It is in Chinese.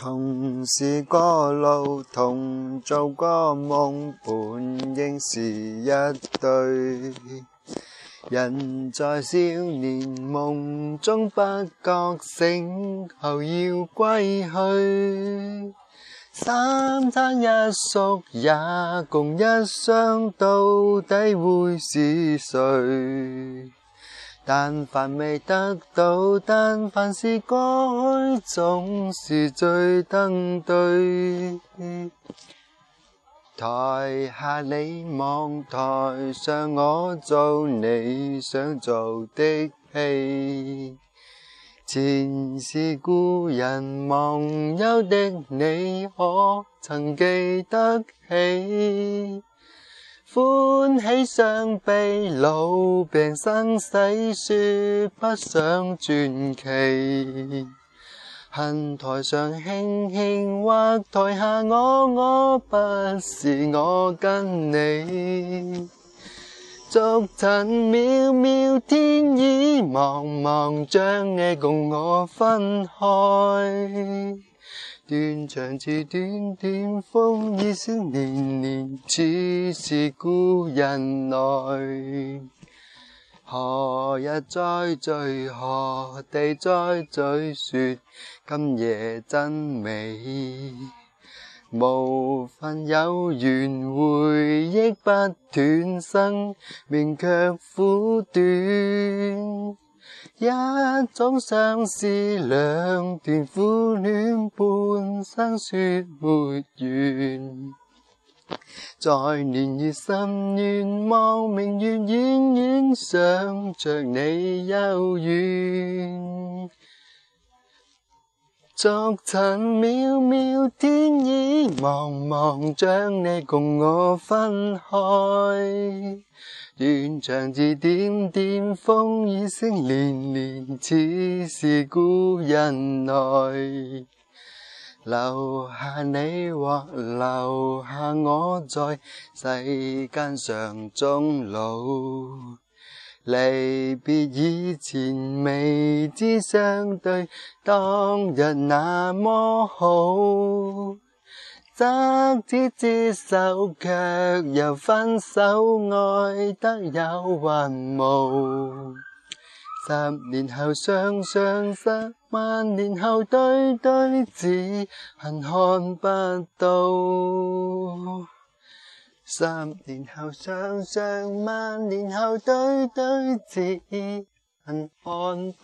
同是过路，同做过梦，本应是一对。人在少年梦中不觉醒，后要归去。三餐一宿也共一双，到底会是谁？但凡未得到，但凡是过去，总是最登对。台下你望，台上我做你想做的戏。前是故人忘忧的你，可曾记得起？欢喜伤悲，老病生死，说不上传奇。恨台上轻轻，或台下我，我不是我跟你。逐尘渺渺，天意茫茫，将你共我分开。断肠字短短，风已声年年，似是故人来。何日再聚？何地再聚？说今夜真美。无份有缘，回忆不断，生命却苦短。一种相思，两段苦恋，半生说没完。在年月深渊，望明月远远，想着你幽怨。逐尘渺渺，天意茫茫，将你共我分开。断肠字点点，风已声连连，似是故人来。留下你或留下我，在世间上终老。离别以前，未知相对，当日那么好。则知接受，却又分手，爱得有还无。十年后双双，失万年后对对，只恨看不到。十年后双双，万年后对对，只 And on.